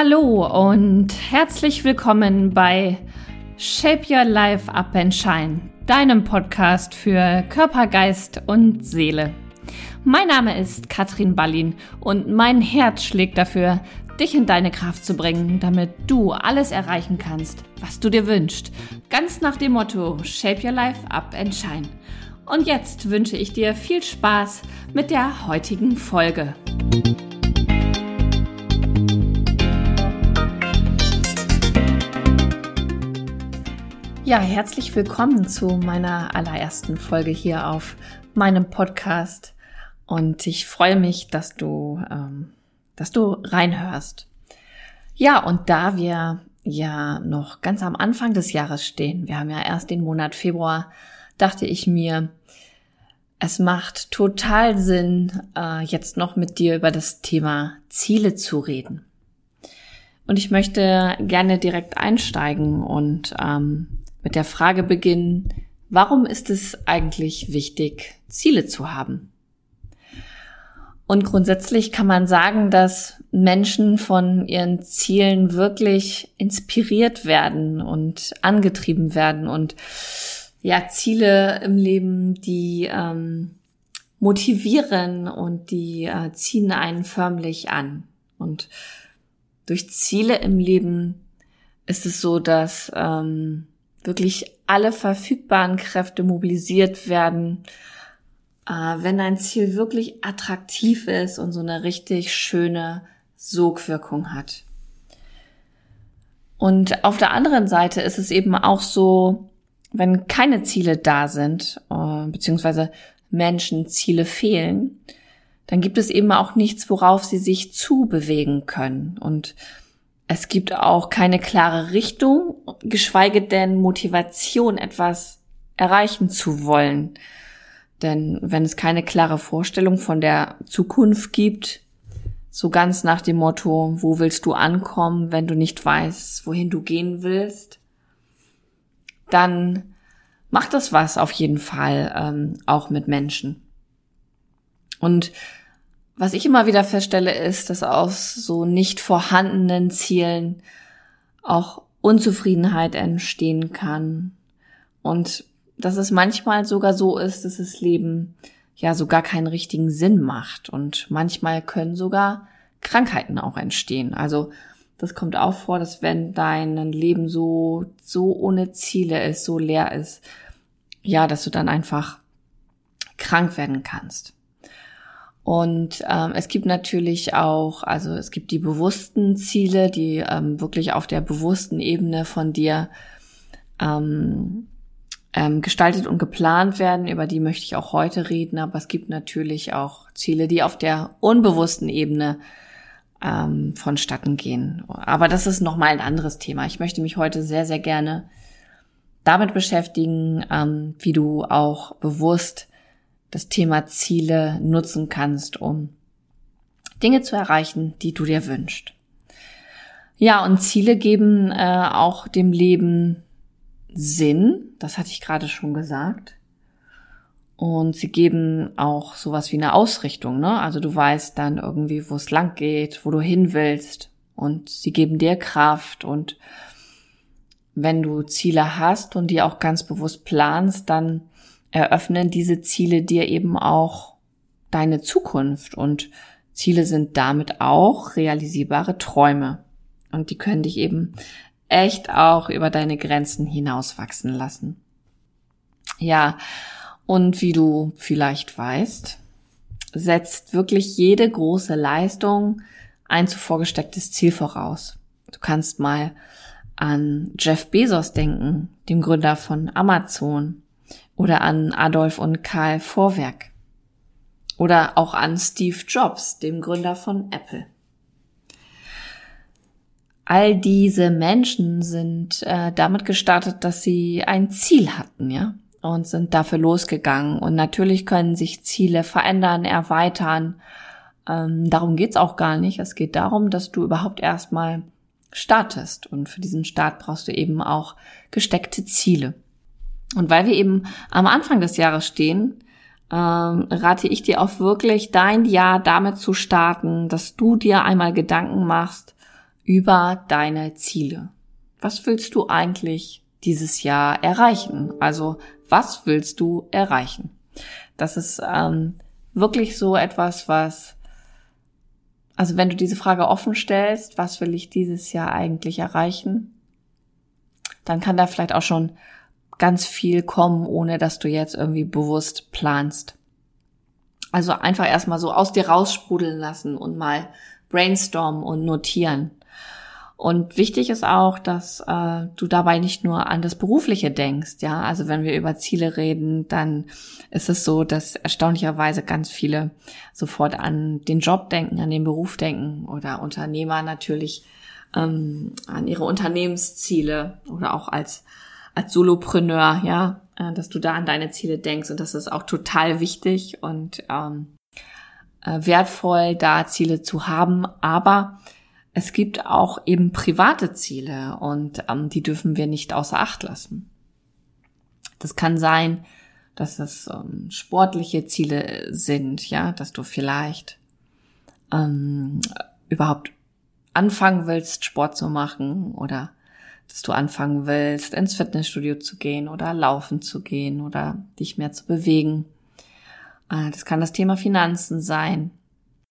Hallo und herzlich willkommen bei Shape Your Life Up and Shine, deinem Podcast für Körper, Geist und Seele. Mein Name ist Katrin Ballin und mein Herz schlägt dafür, dich in deine Kraft zu bringen, damit du alles erreichen kannst, was du dir wünschst. Ganz nach dem Motto Shape Your Life Up and Shine. Und jetzt wünsche ich dir viel Spaß mit der heutigen Folge. Ja, herzlich willkommen zu meiner allerersten Folge hier auf meinem Podcast. Und ich freue mich, dass du, ähm, dass du reinhörst. Ja, und da wir ja noch ganz am Anfang des Jahres stehen, wir haben ja erst den Monat Februar, dachte ich mir, es macht total Sinn, äh, jetzt noch mit dir über das Thema Ziele zu reden. Und ich möchte gerne direkt einsteigen und ähm, mit der Frage beginnen, warum ist es eigentlich wichtig, Ziele zu haben? Und grundsätzlich kann man sagen, dass Menschen von ihren Zielen wirklich inspiriert werden und angetrieben werden und ja, Ziele im Leben, die ähm, motivieren und die äh, ziehen einen förmlich an. Und durch Ziele im Leben ist es so, dass ähm, wirklich alle verfügbaren Kräfte mobilisiert werden, äh, wenn ein Ziel wirklich attraktiv ist und so eine richtig schöne Sogwirkung hat. Und auf der anderen Seite ist es eben auch so, wenn keine Ziele da sind, äh, beziehungsweise Menschen Ziele fehlen, dann gibt es eben auch nichts, worauf sie sich zubewegen können. Und es gibt auch keine klare Richtung, geschweige denn Motivation, etwas erreichen zu wollen. Denn wenn es keine klare Vorstellung von der Zukunft gibt, so ganz nach dem Motto, wo willst du ankommen, wenn du nicht weißt, wohin du gehen willst, dann macht das was auf jeden Fall ähm, auch mit Menschen. Und was ich immer wieder feststelle, ist, dass aus so nicht vorhandenen Zielen auch Unzufriedenheit entstehen kann. Und dass es manchmal sogar so ist, dass das Leben ja sogar keinen richtigen Sinn macht. Und manchmal können sogar Krankheiten auch entstehen. Also das kommt auch vor, dass wenn dein Leben so, so ohne Ziele ist, so leer ist, ja, dass du dann einfach krank werden kannst. Und ähm, es gibt natürlich auch, also es gibt die bewussten Ziele, die ähm, wirklich auf der bewussten Ebene von dir ähm, ähm, gestaltet und geplant werden. Über die möchte ich auch heute reden, aber es gibt natürlich auch Ziele, die auf der unbewussten Ebene ähm, vonstatten gehen. Aber das ist nochmal ein anderes Thema. Ich möchte mich heute sehr, sehr gerne damit beschäftigen, ähm, wie du auch bewusst das Thema Ziele nutzen kannst, um Dinge zu erreichen, die du dir wünschst. Ja, und Ziele geben äh, auch dem Leben Sinn, das hatte ich gerade schon gesagt. Und sie geben auch sowas wie eine Ausrichtung, ne? Also du weißt dann irgendwie, wo es lang geht, wo du hin willst. Und sie geben dir Kraft. Und wenn du Ziele hast und die auch ganz bewusst planst, dann eröffnen diese Ziele dir eben auch deine Zukunft und Ziele sind damit auch realisierbare Träume und die können dich eben echt auch über deine Grenzen hinauswachsen lassen. Ja, und wie du vielleicht weißt, setzt wirklich jede große Leistung ein zuvor gestecktes Ziel voraus. Du kannst mal an Jeff Bezos denken, dem Gründer von Amazon oder an Adolf und Karl Vorwerk oder auch an Steve Jobs, dem Gründer von Apple. All diese Menschen sind äh, damit gestartet, dass sie ein Ziel hatten, ja, und sind dafür losgegangen. Und natürlich können sich Ziele verändern, erweitern. Ähm, darum geht's auch gar nicht. Es geht darum, dass du überhaupt erstmal startest. Und für diesen Start brauchst du eben auch gesteckte Ziele. Und weil wir eben am Anfang des Jahres stehen, ähm, rate ich dir auch wirklich, dein Jahr damit zu starten, dass du dir einmal Gedanken machst über deine Ziele. Was willst du eigentlich dieses Jahr erreichen? Also was willst du erreichen? Das ist ähm, wirklich so etwas, was, also wenn du diese Frage offen stellst, was will ich dieses Jahr eigentlich erreichen, dann kann da vielleicht auch schon ganz viel kommen, ohne dass du jetzt irgendwie bewusst planst. Also einfach erstmal so aus dir raussprudeln lassen und mal brainstormen und notieren. Und wichtig ist auch, dass äh, du dabei nicht nur an das Berufliche denkst, ja. Also wenn wir über Ziele reden, dann ist es so, dass erstaunlicherweise ganz viele sofort an den Job denken, an den Beruf denken oder Unternehmer natürlich ähm, an ihre Unternehmensziele oder auch als als Solopreneur, ja, äh, dass du da an deine Ziele denkst und das ist auch total wichtig und ähm, äh, wertvoll, da Ziele zu haben, aber es gibt auch eben private Ziele und ähm, die dürfen wir nicht außer Acht lassen. Das kann sein, dass es ähm, sportliche Ziele sind, ja, dass du vielleicht ähm, überhaupt anfangen willst, Sport zu machen oder dass du anfangen willst, ins Fitnessstudio zu gehen oder laufen zu gehen oder dich mehr zu bewegen. Äh, das kann das Thema Finanzen sein,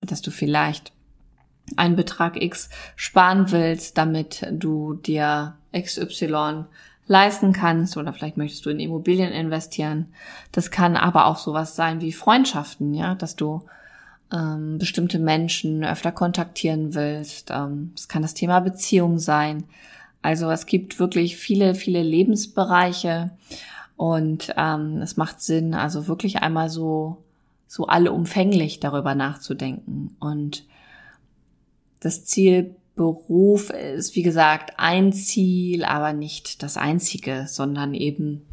dass du vielleicht einen Betrag X sparen willst, damit du dir XY leisten kannst oder vielleicht möchtest du in Immobilien investieren. Das kann aber auch sowas sein wie Freundschaften, ja, dass du ähm, bestimmte Menschen öfter kontaktieren willst. Ähm, das kann das Thema Beziehung sein. Also es gibt wirklich viele, viele Lebensbereiche und ähm, es macht Sinn, also wirklich einmal so so allumfänglich darüber nachzudenken und das Ziel Beruf ist, wie gesagt, ein Ziel, aber nicht das einzige, sondern eben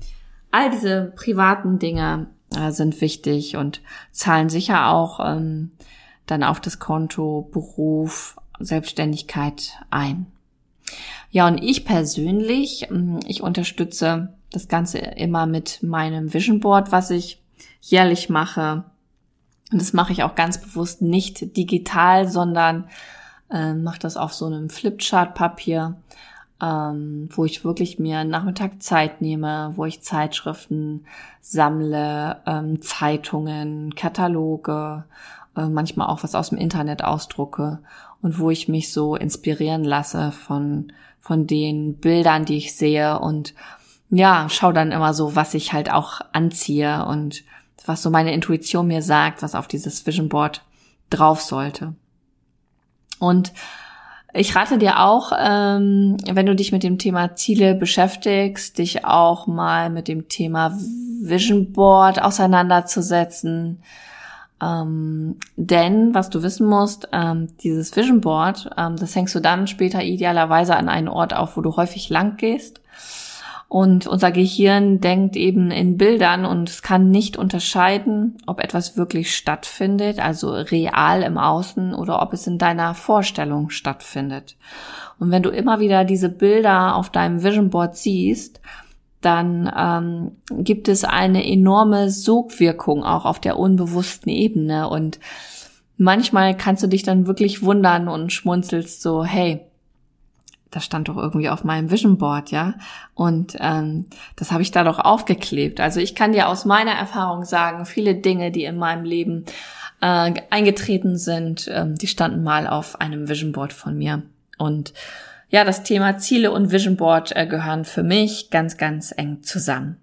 all diese privaten Dinge äh, sind wichtig und zahlen sicher auch ähm, dann auf das Konto Beruf, Selbstständigkeit ein. Ja, und ich persönlich, ähm, ich unterstütze das Ganze immer mit meinem Vision Board, was ich jährlich mache. Und das mache ich auch ganz bewusst nicht digital, sondern äh, mache das auf so einem Flipchart-Papier, ähm, wo ich wirklich mir Nachmittag Zeit nehme, wo ich Zeitschriften sammle, ähm, Zeitungen, Kataloge, äh, manchmal auch was aus dem Internet ausdrucke und wo ich mich so inspirieren lasse von von den Bildern, die ich sehe und ja, schau dann immer so, was ich halt auch anziehe und was so meine Intuition mir sagt, was auf dieses Vision Board drauf sollte. Und ich rate dir auch, ähm, wenn du dich mit dem Thema Ziele beschäftigst, dich auch mal mit dem Thema Vision Board auseinanderzusetzen. Ähm, denn, was du wissen musst, ähm, dieses Vision Board, ähm, das hängst du dann später idealerweise an einen Ort auf, wo du häufig lang gehst. Und unser Gehirn denkt eben in Bildern und es kann nicht unterscheiden, ob etwas wirklich stattfindet, also real im Außen, oder ob es in deiner Vorstellung stattfindet. Und wenn du immer wieder diese Bilder auf deinem Vision Board siehst, dann ähm, gibt es eine enorme Sogwirkung auch auf der unbewussten Ebene. Und manchmal kannst du dich dann wirklich wundern und schmunzelst so, hey, das stand doch irgendwie auf meinem Vision Board, ja. Und ähm, das habe ich da doch aufgeklebt. Also ich kann dir aus meiner Erfahrung sagen, viele Dinge, die in meinem Leben äh, eingetreten sind, ähm, die standen mal auf einem Vision Board von mir. Und ja, das Thema Ziele und Vision Board äh, gehören für mich ganz, ganz eng zusammen.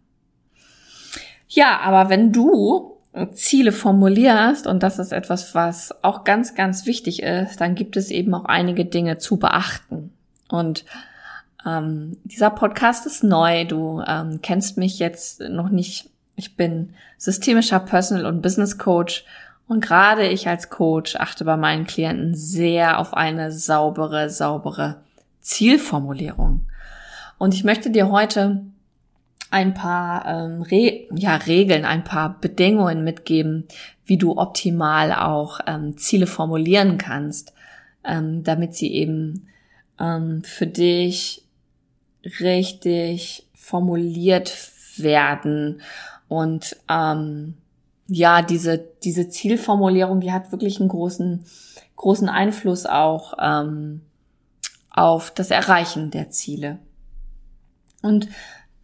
Ja, aber wenn du Ziele formulierst, und das ist etwas, was auch ganz, ganz wichtig ist, dann gibt es eben auch einige Dinge zu beachten. Und ähm, dieser Podcast ist neu. Du ähm, kennst mich jetzt noch nicht. Ich bin systemischer Personal und Business Coach. Und gerade ich als Coach achte bei meinen Klienten sehr auf eine saubere, saubere Zielformulierung. Und ich möchte dir heute ein paar ähm, Re ja, Regeln, ein paar Bedingungen mitgeben, wie du optimal auch ähm, Ziele formulieren kannst, ähm, damit sie eben ähm, für dich richtig formuliert werden und ähm, ja, diese, diese Zielformulierung, die hat wirklich einen großen, großen Einfluss auch ähm, auf das Erreichen der Ziele. Und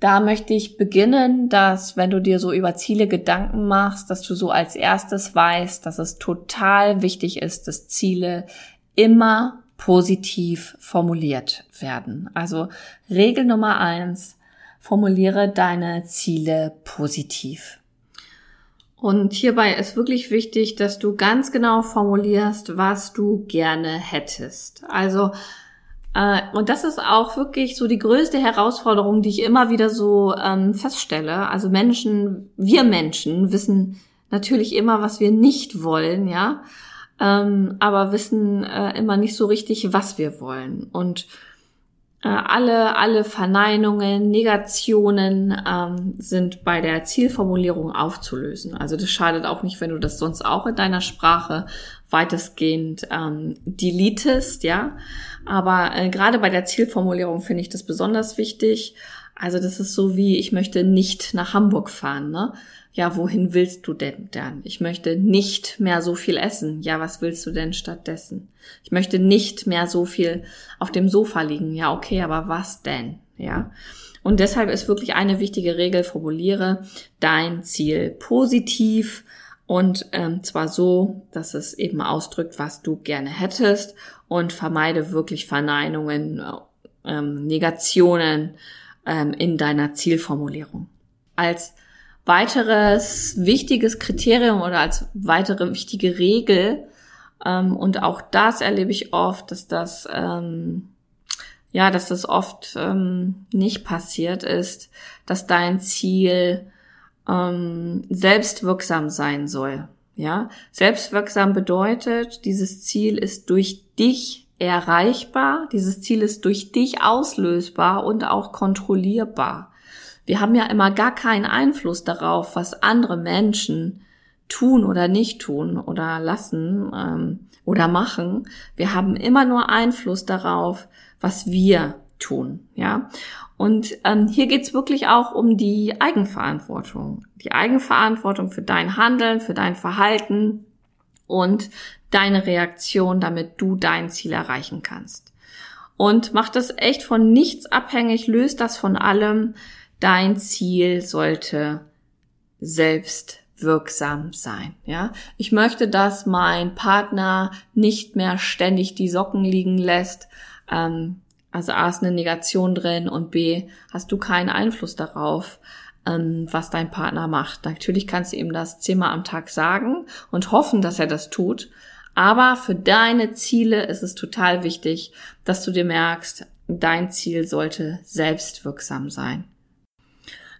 da möchte ich beginnen, dass wenn du dir so über Ziele Gedanken machst, dass du so als erstes weißt, dass es total wichtig ist, dass Ziele immer positiv formuliert werden. Also Regel Nummer eins, formuliere deine Ziele positiv. Und hierbei ist wirklich wichtig, dass du ganz genau formulierst, was du gerne hättest. Also und das ist auch wirklich so die größte Herausforderung, die ich immer wieder so ähm, feststelle. Also Menschen, wir Menschen wissen natürlich immer, was wir nicht wollen, ja, ähm, aber wissen äh, immer nicht so richtig, was wir wollen. Und äh, alle, alle Verneinungen, Negationen ähm, sind bei der Zielformulierung aufzulösen. Also das schadet auch nicht, wenn du das sonst auch in deiner Sprache weitestgehend ähm, deletest, ja. Aber äh, gerade bei der Zielformulierung finde ich das besonders wichtig. Also das ist so wie, ich möchte nicht nach Hamburg fahren, ne? Ja, wohin willst du denn dann? Ich möchte nicht mehr so viel essen. Ja, was willst du denn stattdessen? Ich möchte nicht mehr so viel auf dem Sofa liegen. Ja, okay, aber was denn? Ja. Und deshalb ist wirklich eine wichtige Regel, formuliere dein Ziel positiv und ähm, zwar so, dass es eben ausdrückt, was du gerne hättest und vermeide wirklich Verneinungen, ähm, Negationen ähm, in deiner Zielformulierung. Als weiteres wichtiges Kriterium oder als weitere wichtige Regel ähm, und auch das erlebe ich oft, dass das ähm, ja, dass das oft ähm, nicht passiert ist, dass dein Ziel ähm, selbstwirksam sein soll. Ja, selbstwirksam bedeutet, dieses Ziel ist durch dich erreichbar, dieses Ziel ist durch dich auslösbar und auch kontrollierbar. Wir haben ja immer gar keinen Einfluss darauf, was andere Menschen tun oder nicht tun oder lassen ähm, oder machen. Wir haben immer nur Einfluss darauf, was wir tun, ja. Und ähm, hier geht's wirklich auch um die Eigenverantwortung. Die Eigenverantwortung für dein Handeln, für dein Verhalten und deine Reaktion, damit du dein Ziel erreichen kannst. Und mach das echt von nichts abhängig, löst das von allem. Dein Ziel sollte selbst wirksam sein. Ja, ich möchte, dass mein Partner nicht mehr ständig die Socken liegen lässt. Ähm, also A ist eine Negation drin und B hast du keinen Einfluss darauf, ähm, was dein Partner macht. Natürlich kannst du ihm das zehnmal am Tag sagen und hoffen, dass er das tut. Aber für deine Ziele ist es total wichtig, dass du dir merkst, dein Ziel sollte selbstwirksam sein.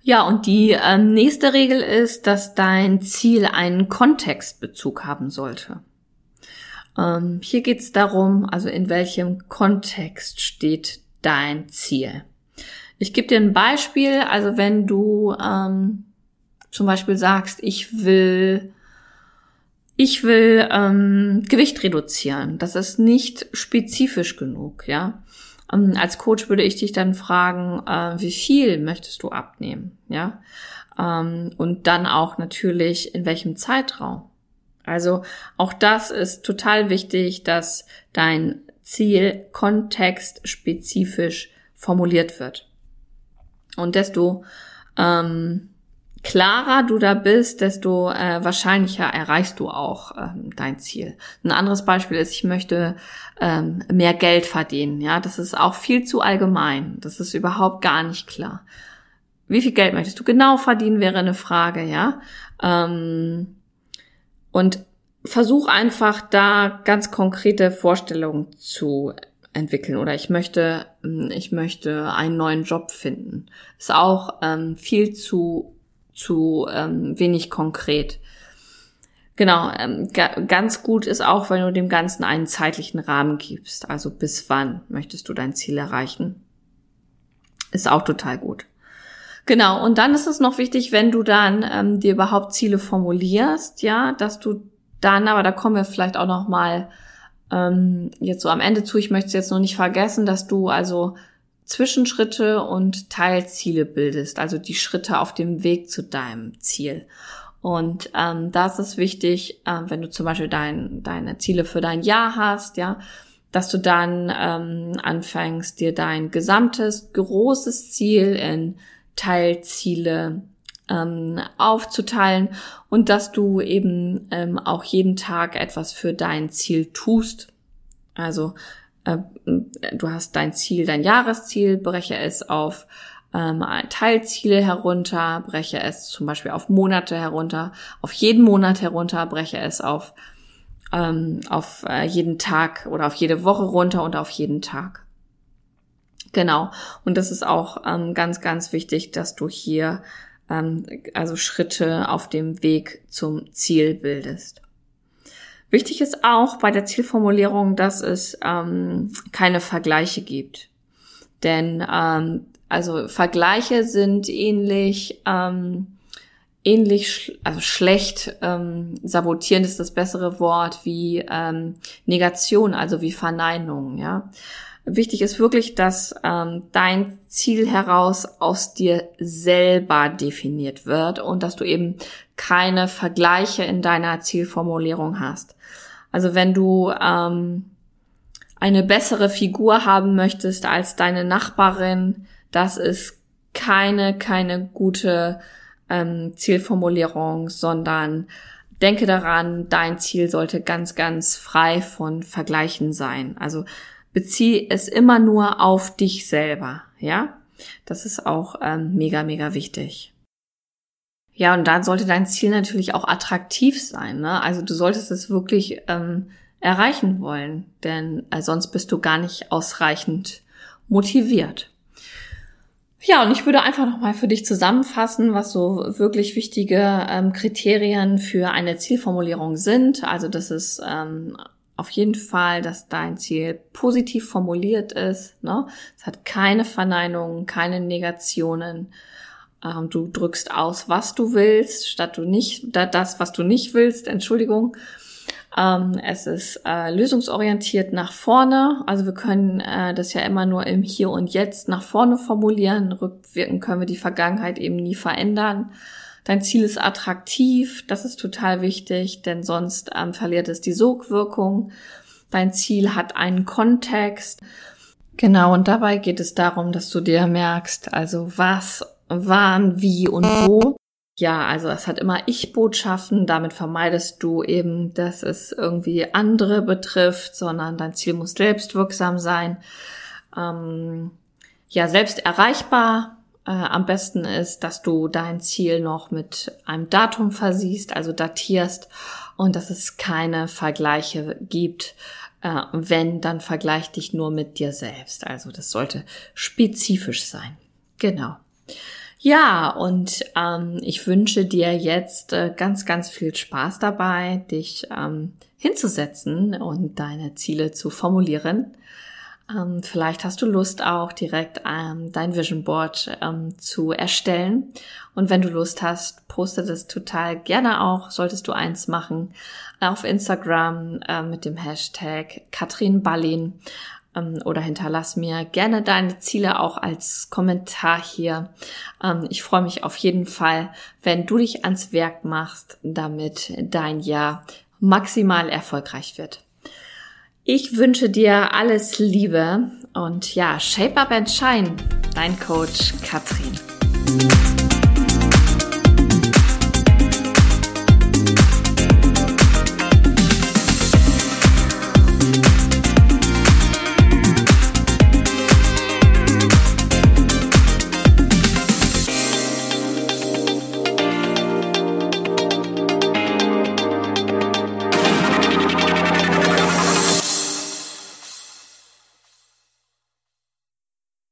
Ja, und die ähm, nächste Regel ist, dass dein Ziel einen Kontextbezug haben sollte. Ähm, hier geht es darum, also in welchem Kontext steht dein Ziel. Ich gebe dir ein Beispiel, also wenn du ähm, zum Beispiel sagst, ich will ich will ähm, Gewicht reduzieren. Das ist nicht spezifisch genug, ja. Ähm, als Coach würde ich dich dann fragen, äh, wie viel möchtest du abnehmen, ja? Ähm, und dann auch natürlich in welchem Zeitraum. Also auch das ist total wichtig, dass dein Ziel kontextspezifisch formuliert wird. Und desto ähm, klarer du da bist, desto äh, wahrscheinlicher erreichst du auch ähm, dein Ziel. Ein anderes Beispiel ist, ich möchte ähm, mehr Geld verdienen. Ja, das ist auch viel zu allgemein. Das ist überhaupt gar nicht klar. Wie viel Geld möchtest du genau verdienen, wäre eine Frage, ja. Ähm, und versuch einfach da ganz konkrete Vorstellungen zu entwickeln oder ich möchte, ich möchte einen neuen Job finden. Ist auch ähm, viel zu, zu ähm, wenig konkret. Genau, ähm, ga, ganz gut ist auch, wenn du dem Ganzen einen zeitlichen Rahmen gibst. Also bis wann möchtest du dein Ziel erreichen? Ist auch total gut. Genau, und dann ist es noch wichtig, wenn du dann ähm, dir überhaupt Ziele formulierst, ja, dass du dann, aber da kommen wir vielleicht auch noch mal ähm, jetzt so am Ende zu. Ich möchte es jetzt noch nicht vergessen, dass du also Zwischenschritte und Teilziele bildest, also die Schritte auf dem Weg zu deinem Ziel. Und ähm, das ist wichtig, äh, wenn du zum Beispiel dein, deine Ziele für dein Jahr hast, ja, dass du dann ähm, anfängst, dir dein gesamtes großes Ziel in Teilziele ähm, aufzuteilen und dass du eben ähm, auch jeden Tag etwas für dein Ziel tust. Also äh, du hast dein Ziel, dein Jahresziel, breche es auf ähm, Teilziele herunter, breche es zum Beispiel auf Monate herunter, auf jeden Monat herunter, breche es auf ähm, auf äh, jeden Tag oder auf jede Woche runter und auf jeden Tag. Genau. Und das ist auch ähm, ganz, ganz wichtig, dass du hier also Schritte auf dem Weg zum Ziel bildest. Wichtig ist auch bei der Zielformulierung, dass es ähm, keine Vergleiche gibt. Denn ähm, also Vergleiche sind ähnlich ähm, ähnlich, sch also schlecht, ähm, sabotieren ist das bessere Wort, wie ähm, Negation, also wie Verneinung, ja. Wichtig ist wirklich, dass ähm, dein Ziel heraus aus dir selber definiert wird und dass du eben keine Vergleiche in deiner Zielformulierung hast. Also wenn du ähm, eine bessere Figur haben möchtest als deine Nachbarin, das ist keine, keine gute ähm, Zielformulierung, sondern denke daran, dein Ziel sollte ganz, ganz frei von Vergleichen sein. Also bezieh es immer nur auf dich selber, ja? Das ist auch ähm, mega, mega wichtig. Ja, und dann sollte dein Ziel natürlich auch attraktiv sein. Ne? Also du solltest es wirklich ähm, erreichen wollen, denn äh, sonst bist du gar nicht ausreichend motiviert. Ja, und ich würde einfach nochmal für dich zusammenfassen, was so wirklich wichtige ähm, Kriterien für eine Zielformulierung sind. Also das ist ähm, auf jeden Fall, dass dein Ziel positiv formuliert ist. Ne? Es hat keine Verneinungen, keine Negationen. Ähm, du drückst aus, was du willst, statt du nicht, das, was du nicht willst, Entschuldigung. Ähm, es ist äh, lösungsorientiert nach vorne. Also wir können äh, das ja immer nur im Hier und Jetzt nach vorne formulieren. Rückwirkend können wir die Vergangenheit eben nie verändern. Dein Ziel ist attraktiv, das ist total wichtig, denn sonst ähm, verliert es die Sogwirkung. Dein Ziel hat einen Kontext. Genau, und dabei geht es darum, dass du dir merkst, also was, wann, wie und wo. Ja, also es hat immer Ich-Botschaften. Damit vermeidest du eben, dass es irgendwie andere betrifft, sondern dein Ziel muss selbstwirksam sein. Ähm, ja, selbst erreichbar. Äh, am besten ist, dass du dein Ziel noch mit einem Datum versiehst, also datierst und dass es keine Vergleiche gibt. Äh, wenn, dann vergleich dich nur mit dir selbst. Also das sollte spezifisch sein. Genau. Ja, und ähm, ich wünsche dir jetzt äh, ganz, ganz viel Spaß dabei, dich ähm, hinzusetzen und deine Ziele zu formulieren. Ähm, vielleicht hast du Lust auch direkt ähm, dein Vision Board ähm, zu erstellen. Und wenn du Lust hast, poste das total gerne auch. Solltest du eins machen auf Instagram äh, mit dem Hashtag Katrin Ballin oder hinterlass mir gerne deine Ziele auch als Kommentar hier. Ähm, ich freue mich auf jeden Fall, wenn du dich ans Werk machst, damit dein Jahr maximal erfolgreich wird. Ich wünsche dir alles Liebe und ja, Shape Up and Shine, dein Coach Katrin.